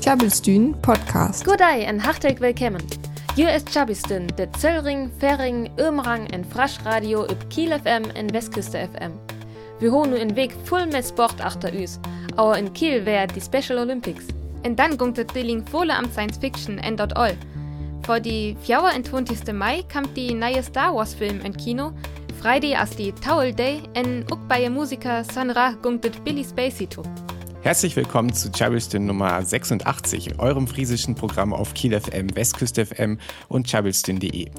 Tjabelstyn Podcast. Goddag en hartelijk willkommen. Hier ist Tjabelstyn, der Zöllring, Färing, Ömrang en Fraschradio über Kiel FM en Westküste FM. Wir holen nu en Weg voll mit Sport achter uns, aber in Kiel wär die Special Olympics. En dann gongt het Dilling volle am Science Fiction en dort all. Vor die 24. Mai kam die neue Star Wars Film in Kino, Friday as die Towel Day en ook bei Musiker Sanra gongt het Billy Spacey to. Herzlich willkommen zu Chabelstyn Nummer 86, eurem friesischen Programm auf Kiel FM, Westküste FM und chabelstyn.de.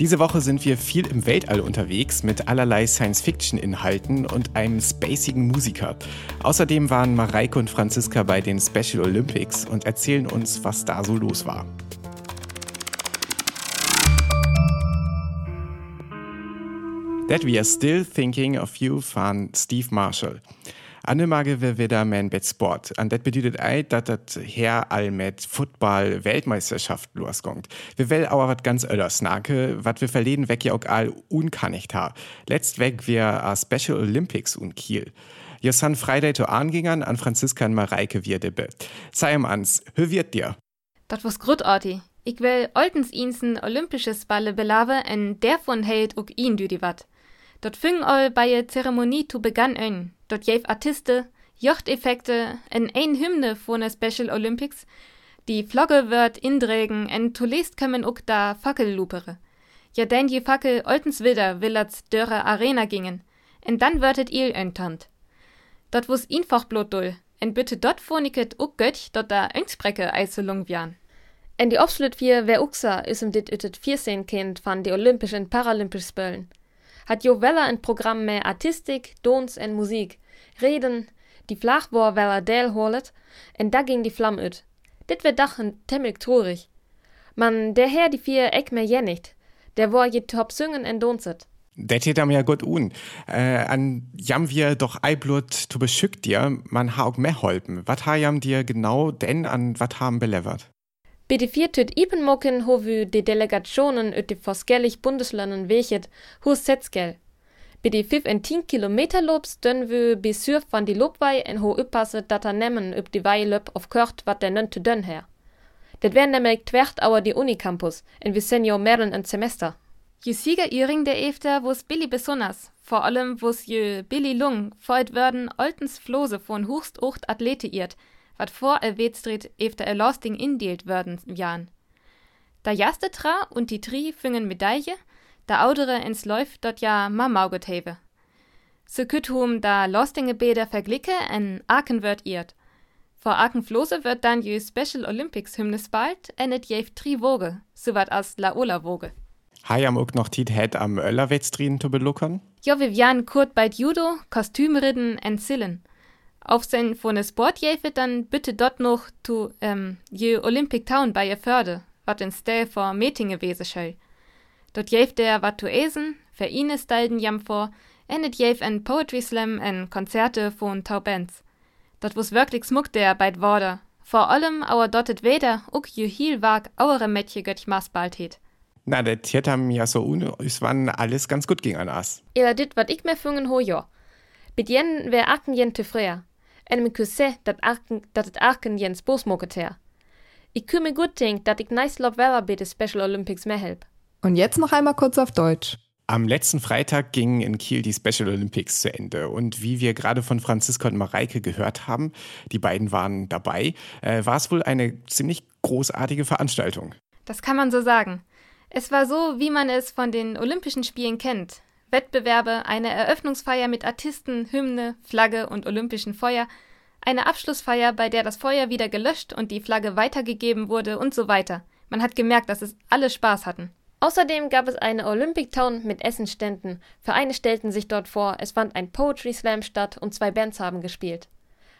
Diese Woche sind wir viel im Weltall unterwegs mit allerlei Science-Fiction-Inhalten und einem spacigen Musiker. Außerdem waren Mareike und Franziska bei den Special Olympics und erzählen uns, was da so los war. That We Are Still Thinking of You van Steve Marshall. Annemage wieder mein Bet Sport. Und das bedeutet ei, dass das her all mit Football Weltmeisterschaft loskommt. Wir will aber was ganz anderes snake, was wir verleden weg ja auch all unkannigt ha. Letzt weg wir a Special Olympics und Kiel. Jo san Friday to angingern an Franziska und Mareike wir debbe. Sei am ans, hör wird dir. Dat was großartig. Ich will oltens insen olympisches Balle belave en der von hält ook ihn düdi wat. Dort fing all bei der Zeremonie zu begann ein. Dort jev Artiste, Jochteffekte, en ein Hymne von der Special Olympics. Die Flagge wird indrägen, en tulest kommen ook da Fackellupere. Ja denn die Fackel oltens wilder willats dörre Arena gingen. En dann würdet il entant. Dort wus einfach blot dull. En bitte dort vorniket ook götch dort da Einsbrecke eiselung wian. En die absolut vier wer uxa is im dit ütet 14 Kind van die Olympischen Paralympisch Spölen hat jo weller ein Programm mehr Artistik, Dons en Musik, Reden, die Flachbohr weller del holet, en da ging die Flamm üt. Dit wird dachen temmelig trurig. Man, der Herr die vier Eck mehr jennigt, der war je top singen en donset. Det geht am ja gut un. Äh, an jam wir doch eiblut zu beschückt dir, man ha auch mehr holpen. Wat ha jam dir genau denn an wat haben belevert? Ipenmocken ho vi de Delegationen ut de forskellig Bundeslanden wechet hus Setzgel. Bei de 5 en 10 Kilometer Lobs dönn bi surf van die Lobwei en ho uppasset dat er nemmen upp die Wei löp auf kört wat der nönte dönn her. Det wär nämlich twert auer die Unicampus en vi senio merlen en Semester. Je Sieger Iring der Efter wo's Billy besonders, vor allem wo's je Billy Lung feut würden oltens Flose von hochst ocht Athlete irrt, wat vor er wedstritt efter er Losting indeelt würden jan. Da jaste tra und die Tri fingen Medaille, da audere ins Läuf dort ja mamauget heve. So kütt hum da Lostinge Bäder verglicke en Aken wird irrt. Vor Aken Flose wird dann je Special Olympics Hymnes bald enet jev Tri Woge, so wat als La Ola Woge. Hayam ook noch tit het am Öllerwettstrien zu beluckern? Jo, wir jan kurt bei Judo, Kostümritten en Sillen auf sein von Sport jäfet, dann bitte dort noch zu ähm, je Olympic Town bei ihr Förde, wat in Stell vor Meetinge wese schall. Dort jäft der wat zu esen, für ihn ist dalden jam vor, endet jäf en Poetry Slam en Konzerte von Tau Bands. Dort wus wirklich smuck der beit Worder. Vor allem auer dottet weder uk je hiel wag auere Mädche göttch maß bald het. Na, det tiet ham ja so un, es wann alles ganz gut ging an as. Ela dit wat ich mehr fungen ho jo. Bit jen wär aken jen te freier en kusse dat, arken, dat het arken jens bosmoket her. Ich kümme gut denk, dat ich nice lob weller bei de Special Olympics mehr help. Und jetzt noch einmal kurz auf Deutsch. Am letzten Freitag gingen in Kiel die Special Olympics zu Ende. Und wie wir gerade von Franziska und Mareike gehört haben, die beiden waren dabei, äh, war es wohl eine ziemlich großartige Veranstaltung. Das kann man so sagen. Es war so, wie man es von den Olympischen Spielen kennt. Wettbewerbe, eine Eröffnungsfeier mit Artisten, Hymne, Flagge und olympischen Feuer, eine Abschlussfeier, bei der das Feuer wieder gelöscht und die Flagge weitergegeben wurde und so weiter. Man hat gemerkt, dass es alle Spaß hatten. Außerdem gab es eine Olympic Town mit Essenständen. Vereine stellten sich dort vor, es fand ein Poetry Slam statt und zwei Bands haben gespielt.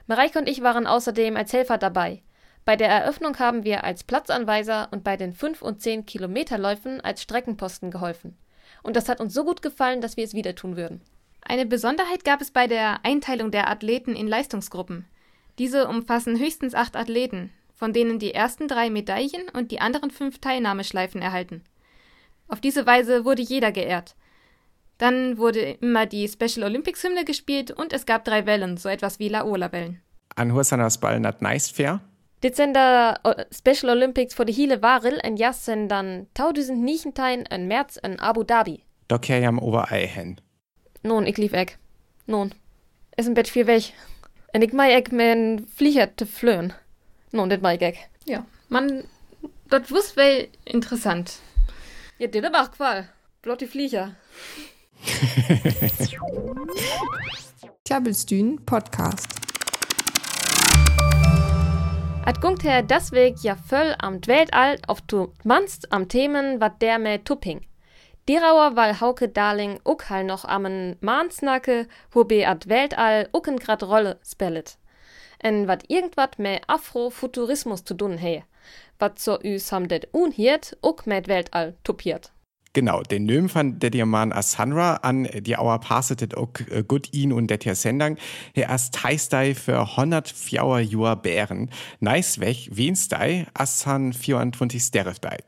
Mareike und ich waren außerdem als Helfer dabei. Bei der Eröffnung haben wir als Platzanweiser und bei den 5 und 10 Kilometerläufen als Streckenposten geholfen. Und das hat uns so gut gefallen, dass wir es wieder tun würden. Eine Besonderheit gab es bei der Einteilung der Athleten in Leistungsgruppen. Diese umfassen höchstens acht Athleten, von denen die ersten drei Medaillen und die anderen fünf Teilnahmeschleifen erhalten. Auf diese Weise wurde jeder geehrt. Dann wurde immer die Special Olympics Hymne gespielt und es gab drei Wellen, so etwas wie Laola-Wellen. An Hursanas Ball nat nice fair? Da äh, Special Olympics voor de hele Warel en jas sind dann 2019 in März in Abu Dhabi. Da kehr jam Oberei hin. Nun, ich lief eck. Nun, ist ein Bett viel weg. Und ich mei eck mein Flieger te flöhen. Nun, dit mei ich eck. Ja, man, das wusst wel interessant. Ja, dit aber auch Qual. Blott die Flieger. Klabbelstühn Podcast. Et gungt her desweg ja voll am Weltall auf du manst am Themen wat der me tupping. Dirauer weil Hauke Darling uck hal noch ammen Mahnsnacke, wobei at Weltall ucken grad Rolle spellet. En wat irgendwat me Afrofuturismus zu tun he. Wat so üs ham det unhiert, uck met Weltall tupiert. Genau, den Nöm von der Diaman Asanra an die Auer passetet auch äh, gut ihn und der Sendang. Er as teistei für 104 Jahre Bären. Nice weg, wenstei, asan 24 Sterefdei.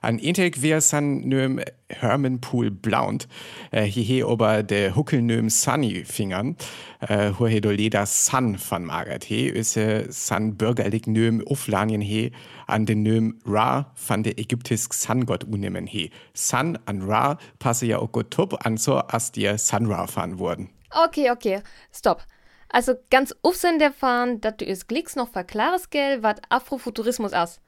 An Integ wir san Nöm Hermanpool Blaunt. Äh, hier ober de Huckelnöm Sunny Fingern. Äh, he do leder Sun von Margaret he, öse san bürgerlich Nöm Uflanien he, an den Nöm Ra von der ägyptisk Sungott unehmen he. Sun an Ra passe ja auch gut tup an so, as dir Sun Ra fahren wurden. Okay, okay, stopp. Also ganz aufsehen der fahren, dat du is Glicks noch verklares gell, wat Afrofuturismus as.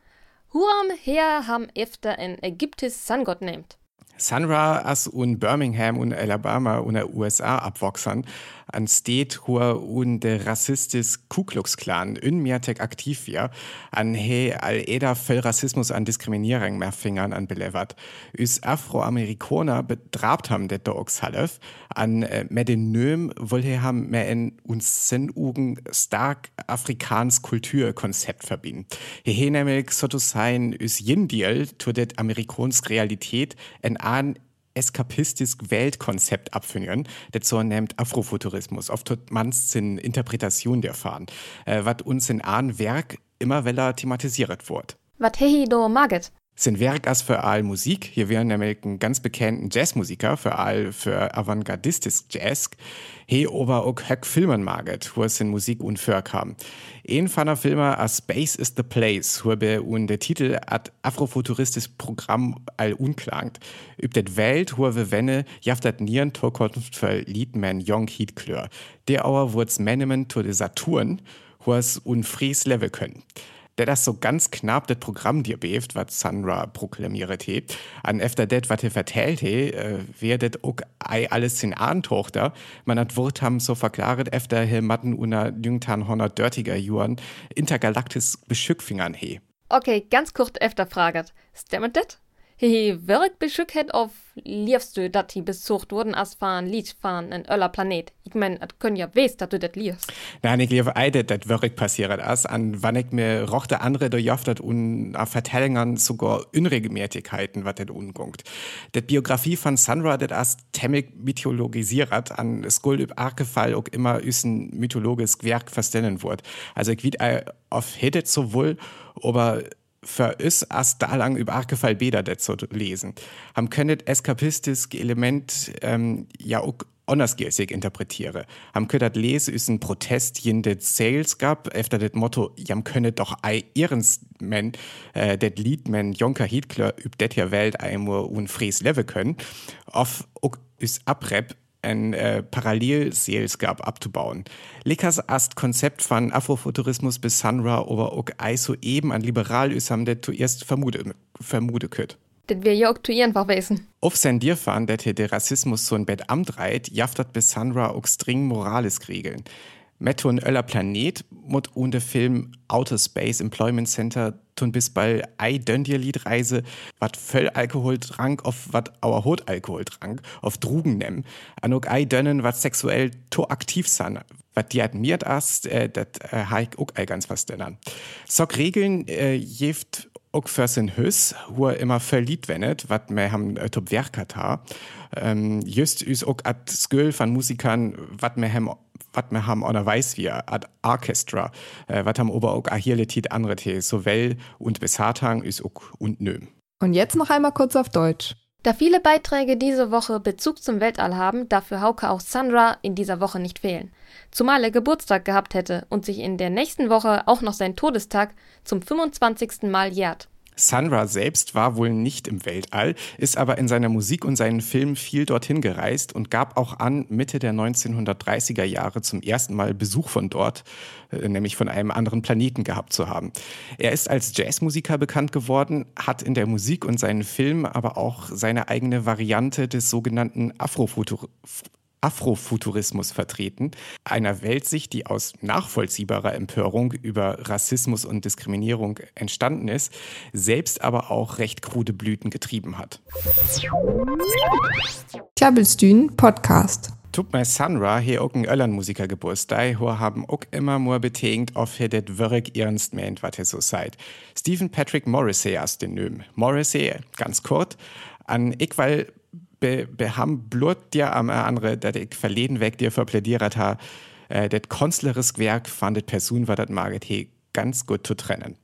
Huam her ham efter en ägyptis Sungott nehmt. Sunra as un Birmingham und Alabama und der USA abwachsen, an State hua un de rassistis Ku Klux Klan unmehrtek aktiv wir, an he all eder voll Rassismus an Diskriminierung mehr Fingern an belevert. Üs Afroamerikaner betrabt ham det Dogs half, an äh, med den Nöm wohl he ham mehr in uns Sinnugen stark afrikans Kulturkonzept verbinden. He he nämlich so sein üs Jindiel to det amerikansk Realität en an eskapistisch Weltkonzept abführen, so nennt Afrofuturismus. Oft hat man's in Interpretation der Fahren, äh, was uns in ein Werk immer weller thematisiert wird. Wat hehi do maget? Sind Werk als für all Musik. Hier wären nämlich einen ganz bekannten Jazzmusiker, für all für avantgardistisch Jazz. He ober auch Höck Filmen maget, wo es in Musik und für kam. Ein von der Filmer a Space is the Place, wo be und der Titel at afrofuturistisches Programm all unklangt. Üb det Welt, wo wir wenne, jaft dat nieren Torkunft für Liedman Young Heat Klör. Der Auer wurds Menemen to de Saturn, wo es unfries level können der das so ganz knapp das Programm dir beeft, was Sandra proklamiert he. An efter det, was er vertellt he, äh, werdet auch alles in Tochter. Man hat Wort haben so verklaret, efter he matten una jüngtan honor dörtiger Juan intergalaktis Beschückfingern he. Okay, ganz kurz efter fraget. Stimmt das? Hehe werk beschück het auf liefst du, dat die besucht wurden as fahren Lied fahren en öller Planet. Ich mein, at können ja wes, dat du dat liefst. Nein, ich lief eide, dat wirklich passiert as, an wann ich mir rochte andere durchjaftet und a Vertellingern sogar Unregelmäßigkeiten, wat det ungungt. Det Biografie von Sandra, dat as temmig mythologisiert, an Skuld üb Arkefall auch immer üsen mythologisch Werk verstellen wird. Also ich wied auf hedet sowohl, aber für uns as da lang über Arkefall Bäder det zu lesen. Ham könnet eskapistisch Element ähm, ja auch andersgilsig interpretiere. Ham könnet lese ist ein Protest jen det Sales gab, efter det Motto, jam könnet doch ei ihrens men, äh, det Lied men Jonker Hiedkler üb det hier Welt einmal un Fries Level können, auf is abrep ein äh, Parallelseelsgab abzubauen. Likas ast Konzept von Afrofuturismus bis Sanra oder auch so eben an liberal ist, haben der zuerst vermutet, vermutet könnt. Das wir ja auch zu einfach wissen. Auf sein Dirfahren, der der Rassismus so ein Bett amtreit, jaftet bis Sanra auch streng moralisch regeln. Metto und Öller Planet mut und der Film Outer Space Employment Center tun bis bei ei döndier Liedreise wat völl Alkohol trank auf wat auer Hot Alkohol trank auf Drugen nemm an ook ei dönnen wat sexuell to aktiv san wat die admiert as äh, dat äh, haik ook ei ganz was dennern Sock Regeln äh, jeft ook für sin Hüss, wo er immer verliebt wendet, wat mir ham äh, top Werkat ha. Ähm, just üs ook at Sköl von Musikern, wat mir ham wat mir ham oder weiß wir ad Orchestra, äh, wat ham ober ook ahirle tit andere te, so well und besatang is ook und nöm. Und jetzt noch einmal kurz auf Deutsch. Da viele Beiträge diese Woche Bezug zum Weltall haben, darf für Hauke auch Sandra in dieser Woche nicht fehlen. Zumal er Geburtstag gehabt hätte und sich in der nächsten Woche auch noch sein Todestag zum 25. Mal jährt. Sandra selbst war wohl nicht im Weltall, ist aber in seiner Musik und seinen Filmen viel dorthin gereist und gab auch an, Mitte der 1930er Jahre zum ersten Mal Besuch von dort, äh, nämlich von einem anderen Planeten gehabt zu haben. Er ist als Jazzmusiker bekannt geworden, hat in der Musik und seinen Filmen aber auch seine eigene Variante des sogenannten Afrofutur Afrofuturismus vertreten, einer Weltsicht, die aus nachvollziehbarer Empörung über Rassismus und Diskriminierung entstanden ist, selbst aber auch recht krude Blüten getrieben hat. Klabbelstühn Podcast. Tut mir Sandra hier auch ein Öllern Musiker Geburtstag, wo haben auch immer nur betingt, auf er det wirklich ernst meint, was er so seid. Stephen Patrick Morrissey aus den Nöm. Morrissey, ganz kurz, an ich weil be, be ham blut dir am andere, dat ich verleden weg dir verplädiert ha, äh, det künstlerisches Werk fandet Person war dat Marget he ganz gut zu trennen.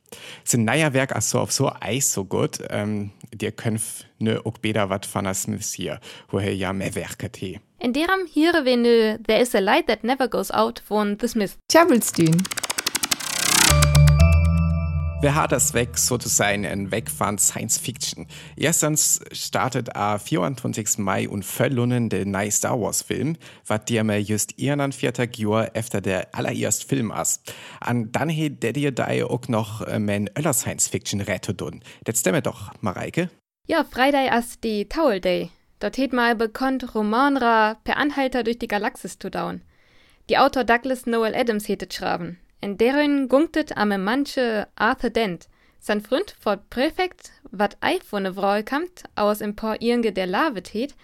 Sein neuer Werk also auf so eis so gut, ähm, dir könnt ne auch beda wat von der Smiths hier, woher ja mehr Werke he. In deram hier wir ne There is a light that never goes out von The Smiths. Hat das weg sozusagen ein Weg von Science Fiction? Erstens startet am 24. Mai und verlunnen der neue Star Wars Film, was dir mir just ihren vierter Jahr efter der allererst Film ist. An dann he der dir da auch noch äh, mein Öller Science Fiction rette dun. Das stimmt doch, Mareike? Ja, Freitag ist die Towel Day. Dort hat mal bekannt Romanra per Anhalter durch die Galaxis zu dauern. Die Autor Douglas Noel Adams hättet schraben. In deren gungtet am manche Arthur Dent. Sein Freund fort Präfekt, wat ei von Vreu kamt, aus im Por irge der Lave tät,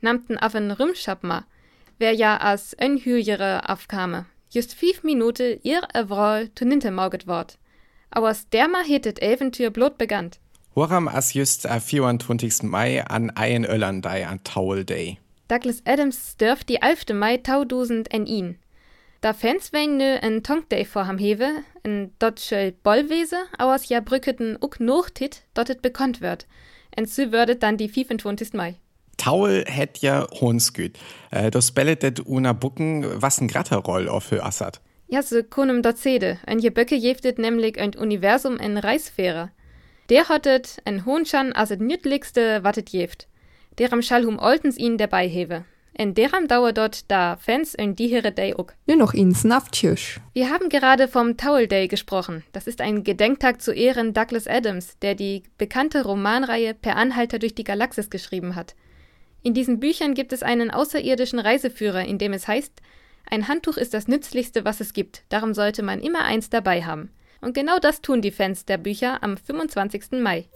namten auf en Rümschapma, wer ja as en Hüjere aufkame. Just fünf Minute ihr Evrol to nintermauget wort. Aus derma hetet Eventür blot begannt. Woram as just am 24. Mai an ein Öllern an Towel Day. Douglas Adams dürft die 11. Mai 2000 en ihn. Da Fans wegen nu en Tonkday vorham hewe, en dort schöll Bollwese, aus ja brücketen uck nochtit, dort et bekannt wird. En so würdet dann die 25. Mai. Taul hätt ja Honsgüt. Äh, das bellet det una Bucken, was ein Gratterroll auf für Assad. Ja, so kunem dort sede. En je Böcke jeftet nämlich ein Universum en Reisfähre. Der hattet en Hohnschan as et nütligste wattet jeft. Deram schall hum oltens ihn dabei hewe. In deram dauer dort da Fans in die here Day uck. Nur noch Tschüss. Wir haben gerade vom Towel Day gesprochen. Das ist ein Gedenktag zu Ehren Douglas Adams, der die bekannte Romanreihe Per Anhalter durch die Galaxis geschrieben hat. In diesen Büchern gibt es einen außerirdischen Reiseführer, in dem es heißt, ein Handtuch ist das nützlichste, was es gibt, darum sollte man immer eins dabei haben. Und genau das tun die Fans der Bücher am 25. Mai.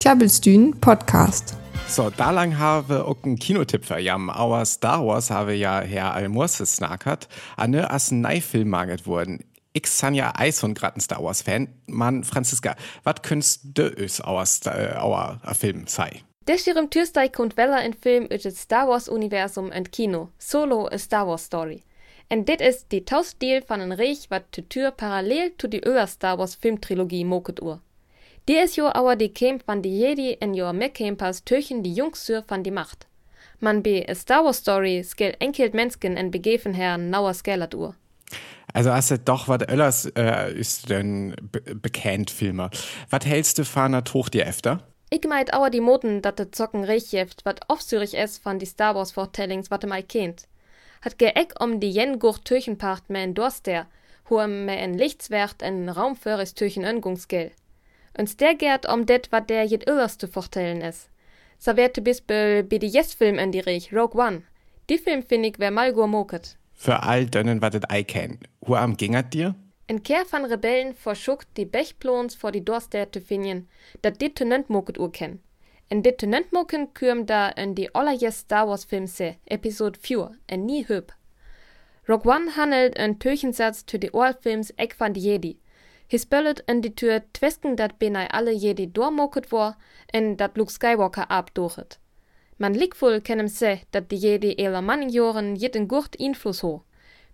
Klabbelstühn Podcast. So, da lang habe auch einen Kinotipp für jam. Aber Star Wars habe ja Herr Almorses snackert, anne as Neifilm maget worden. Ich san ja Eis und grad ein Star Wars Fan. Mann, Franziska, wat könntest du ös aus äh, auer Film sei? Der Schirm Türsteig kommt Weller in Film über Star Wars Universum und Kino. Solo a Star Wars Story. Und dit ist die Tausdeal von en Reich, wat Tür parallel zu die öer Star Wars Filmtrilogie moket ur. Die ist jo auer die Camp van die Jedi in jo Meckcampers töchen die Jungsür van die Macht. Man be a Star Wars Story skell enkelt Mensken en begeven herren nauer skellert ur. Also hast du doch was Öllers äh, ist denn be bekannt Filmer. Was hältst du der Tuch dir efter? Ich meint auer die Moten, dat de Zocken rechjeft, wat aufsürig es von die Star Wars Vortellings, wat mei kennt. Hat ge eck um die jen Gurt Türchenpacht me en Dorster, hoem me en Lichtswert en Raumföres Türchen Öngungsgell. Und der gärt um det, wat der jet öllers zu vortellen is. So werte bis be BDS-Film in die Rich, Rogue One. Die Film find ich wer mal moket. Für all dönnen wat et ei. Wo am gingert dir? En Kehr van Rebellen verschuckt die Bechplons vor die Dorster zu finden, dat dit tenent moket ur ken. En dit tenent moken kürm da in die allerjes Star Wars Film se, Episode 4, en nie hüb. Rogue One handelt en Türchensatz zu die Ohrfilms Eck van die Jedi. Hi spellet in die Tür twesken dat benai alle Jedi dormoket war, en dat Luke Skywalker abdochet. Man wohl kenem se, dat die Jedi eler Mannjoren jeden Gurt Einfluss ho.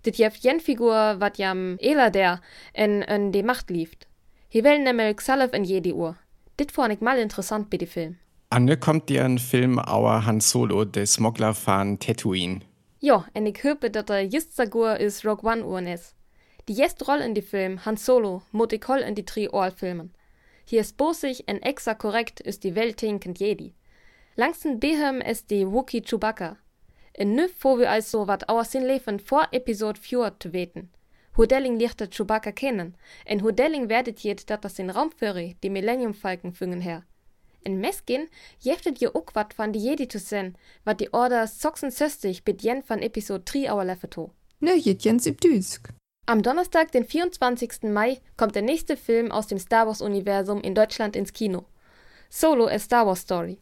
Dit jef jen Figur, wat jam eler der en en die Macht lieft. Hi will nämlich Xalef en Jedi Uhr. Dit ich mal interessant bei die Film. Anne kommt dir ein Film Our Han Solo, der Smuggler von Tatooine. Ja, en ik hoffe dat er just so gut is Rogue One uren is. Die Rolle in die Film, Han Solo, hol in die drie Oorfilmen. Hier ist bosig en extra korrekt ist die Welt hinkend Jedi. Langsten behem ist die Wookie Chewbacca. En nu får vi also wat aus sin leven vor Episode 4 zu weten. Hudelling lichte Chewbacca kennen, en Hudelling werdet jet dat das in Raumführer die Millennium Falken füngen her. In Meskin jeftet je ook wat van die Jedi zu sen, wat die Order 66 bit jen van Episode 3 auer leffeto. Nö, jet jens Düsk. Am Donnerstag, den 24. Mai, kommt der nächste Film aus dem Star Wars-Universum in Deutschland ins Kino. Solo A Star Wars Story.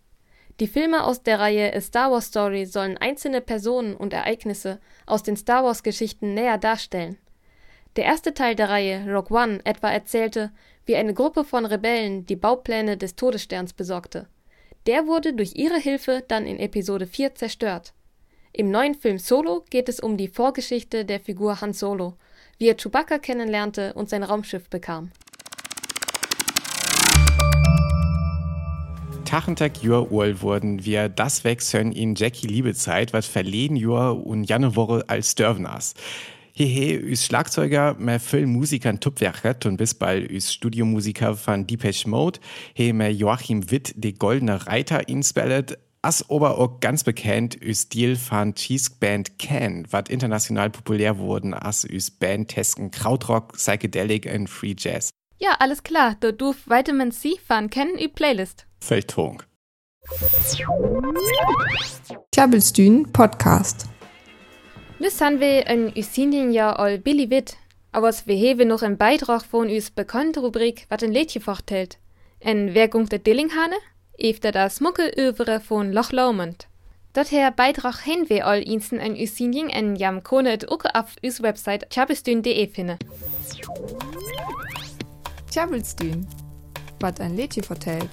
Die Filme aus der Reihe A Star Wars Story sollen einzelne Personen und Ereignisse aus den Star Wars-Geschichten näher darstellen. Der erste Teil der Reihe, Rogue One, etwa erzählte, wie eine Gruppe von Rebellen die Baupläne des Todessterns besorgte. Der wurde durch ihre Hilfe dann in Episode 4 zerstört. Im neuen Film Solo geht es um die Vorgeschichte der Figur Han Solo, wie er Chewbacca kennenlernte und sein Raumschiff bekam. Tachentag Jür Uhl wurden wir das wechseln in Jackie Liebezeit, was verleden Jür und Janne Woche als Dörvnas. Hehe, üs Schlagzeuger, mehr viel Musikern Tupwerkert und bis bald üs Studiomusiker von Depeche Mode, he mehr Joachim Witt, de Goldene Reiter inspellet, as ober auch ganz bekannt üs Stil von Cheese Band Can, wat international populär wurden as üs Bandtesken Krautrock, Psychedelic und Free Jazz. Ja, alles klar, du duf Vitamin C von kennen ü Playlist. Feldtung. Klabbelstühn Podcast. Lus han wir en Usinien ja all Billy Witt, aber wir hewe noch en Beitrag von us bekannte Rubrik, wat ein Lädchen forthält. En wer gungt der Dillinghane? Efter das Muckelövere von Loch Lomond. Dort her Beitrag hin wir all insten en Usinien en jam kone et uke auf us Website chabestün.de finne. Klabbelstühn. Was ein Lädchen vertellt.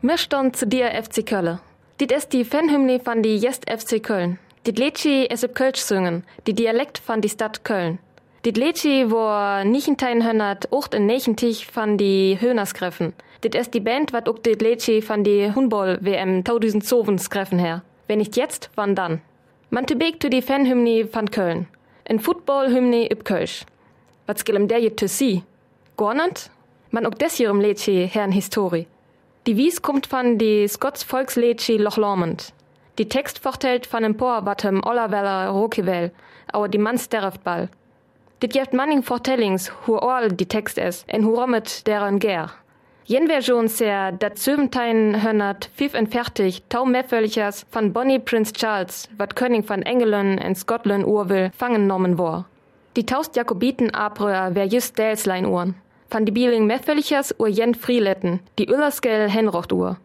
Mir stand zu dir FC Köln. Dit ist die Fanhymne von die Jest FC Köln. Dit Lädschi es ob Kölsch singen, die Dialekt von die Stadt Köln. Dit Lädschi wo 1900 ocht in Nechentich von die Höhnerskreffen. Dit ist die Band, wat ook dit Lädschi von die Hundball-WM 2007 skreffen her. Wenn nicht jetzt, wann dann? Man tebek zu die Fanhymne von Köln. En Football-Hymne üb Kölsch. Was gillem der je zu sie? Gornant? Man ook des hierem Lädschi herrn Historie. Die Wies kommt von die Scots Volkslädschi Loch Lomond. Die Text vertellt von dem Por wattem Ollerweller Rokivel, aber die Manns derft ball. Dit jeft manning Vertellings, hu all die Text es, en hu rommet deren ger. Jen Version sehr dat Söventein hönnert, pfiff en fertig, tau meffölchers von Bonnie Prince Charles, wat König von Engelen en Scotland Urwill fangen nommen war. Die taust Jakobiten Abröer wär just Delslein Uhren van die Bieling Meffelichers ur Jen Frieletten, die Ullerskel Henrocht Uhr.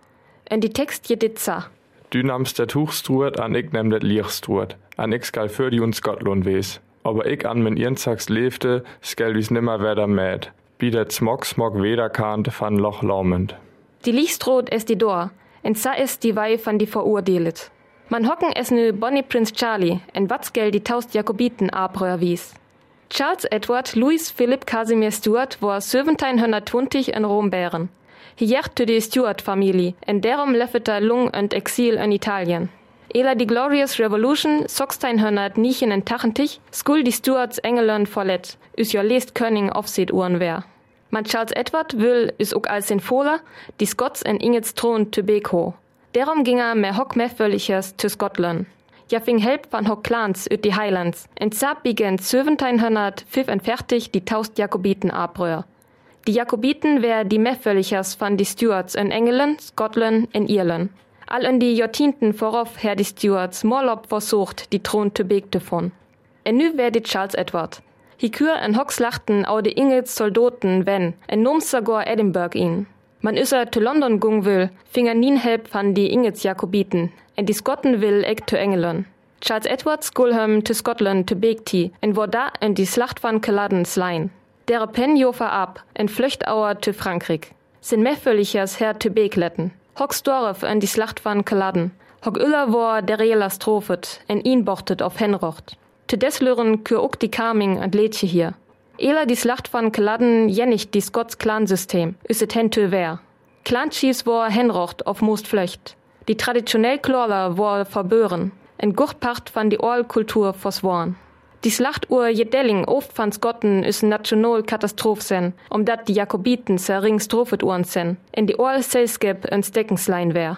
En die Text je ditza. Du namst der Tuchstruert, an ich nem det Lichstruert. An ich skal für die und Scotland wes. Aber ich an min Irnzags lebte, skal wie's nimmer weder mäd. Wie der Smog Smog wederkant van Loch Laumend. Die Lichstrot ist die Dor, en sa ist die Wei van die verurdelet. Man hocken es nu Bonnie Prince Charlie, en Watzgel die taust Jakobiten abröhr wies. Charles Edward Louis Philip Casimir Stuart war 1720 in Rom bären. Hier zu die Stuart-Familie, en derom leffeter Lung und Exil in Italien. Ela die Glorious Revolution 1609 in Tachentich, skul die Stuarts England verlet, us jo lest König aufseht uhren wär. Man Charles Edward will is ook als den Fohler, die Scots en Ingets Thron zu Beko. Derom ging er mehr hock mehr zu Scotland. Ja fing help van hock Clans üt die Highlands. En zap bigen 1745 die taust Jakobiten abröhr. Die Jakobiten wär die Mefföllichers van die Stuarts in England, Scotland in Irland. All in die Jahrtienten vorauf her die Stuarts Morlob versucht, die Thron zu begte von. En nu wär die Charles Edward. Hi kür en Hocks lachten au de Ingels Soldaten, wenn, en Numsagor Edinburgh ihn. Man üsser zu London gung will, fing er nien help van die Ingels Jakobiten, en die Skotten will ek zu England. Charles Edward skulhem zu Scotland zu Begti, en wo da en die Slacht van Culloden slein. Dere pen jofer ab, en Flüchtauer zu Frankreich. Sin mefföllichers her zu Begletten. Hocks Dorf en die Slacht van Culloden. Hock Uller war der Reelas Trophet, en ihn bochtet auf Henrocht. Zu deslören kür ook die Carming und Lädche hier. Ela die Slacht von Kladden jennig die Scots Clan-System, is et hen wär. Clanchies war henrocht auf most Flöcht. Die traditionell Klorler war verbören. En Gurtpacht van die Orlkultur forsworn. Die Slachtuhr Jedelling oft van Skotten is national Katastroph sen, um dat die Jakobiten zerring Strophet uhren sen, in die Orl Selskip en Steckenslein wär.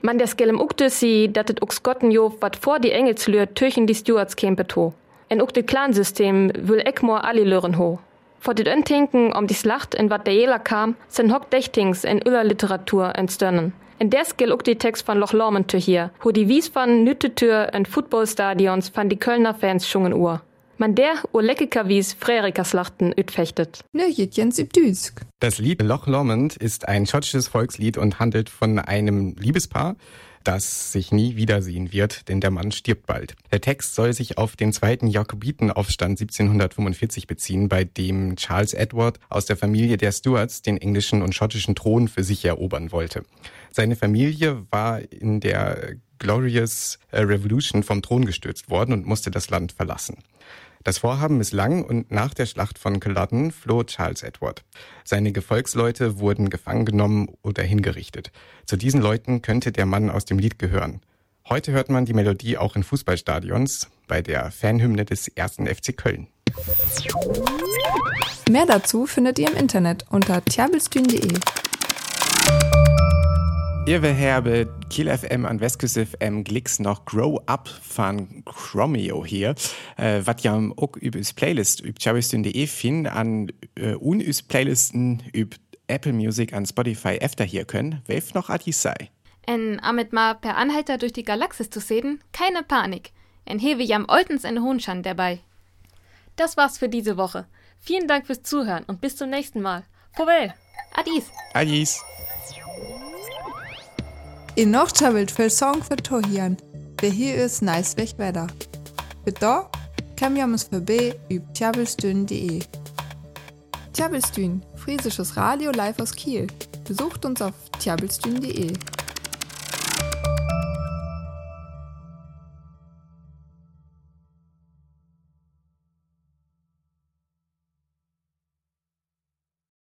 Man der skellem ukte si, dat et ux Gottenjof wat vor die Engelslür töchen die Stewards kämpet ho. En ukte Clansystem will Eckmor alle lören ho. Vor dit Öntinken um die Slacht in wat der Jela kam, sen hock Dächtings in Öller Literatur entstörnen. In der skill ook die Text von Loch Lomond hier, wo die Wies van Nüttetür in Footballstadions van die Kölner Fans schungen Uhr. Man der wies Frärikaslachten ütfechtet. Ne. Das Lied Loch Lomond ist ein schottisches Volkslied und handelt von einem Liebespaar, das sich nie wiedersehen wird, denn der Mann stirbt bald. Der Text soll sich auf den zweiten Jakobitenaufstand 1745 beziehen, bei dem Charles Edward aus der Familie der Stuarts den englischen und schottischen Thron für sich erobern wollte. Seine Familie war in der Glorious Revolution vom Thron gestürzt worden und musste das Land verlassen. Das Vorhaben misslang und nach der Schlacht von Culloden floh Charles Edward. Seine Gefolgsleute wurden gefangen genommen oder hingerichtet. Zu diesen Leuten könnte der Mann aus dem Lied gehören. Heute hört man die Melodie auch in Fußballstadions bei der Fanhymne des ersten FC Köln. Mehr dazu findet ihr im Internet unter tjabelstühn.de. Ihr herbe Kiel FM an Westküste FM Glicks noch Grow Up von Chromeo hier, äh, wat ja auch übers Playlist üb chabistün.de fin an äh, unüs Playlisten üb Apple Music an Spotify öfter hier können, welf noch atis sei. En amit mal per Anhalter durch die Galaxis zu sehen, keine Panik. En hewe jam oltens en Hohnschan dabei. Das war's für diese Woche. Vielen Dank fürs Zuhören und bis zum nächsten Mal. Vorwell. Adis. Adis. In viel Song für Tohian. Wer hier ist, nice weg weiter. Für da, kann wir uns vorbei über tjabelstün.de. Tjabelstün, friesisches Radio live aus Kiel. Besucht uns auf tjabelstün.de.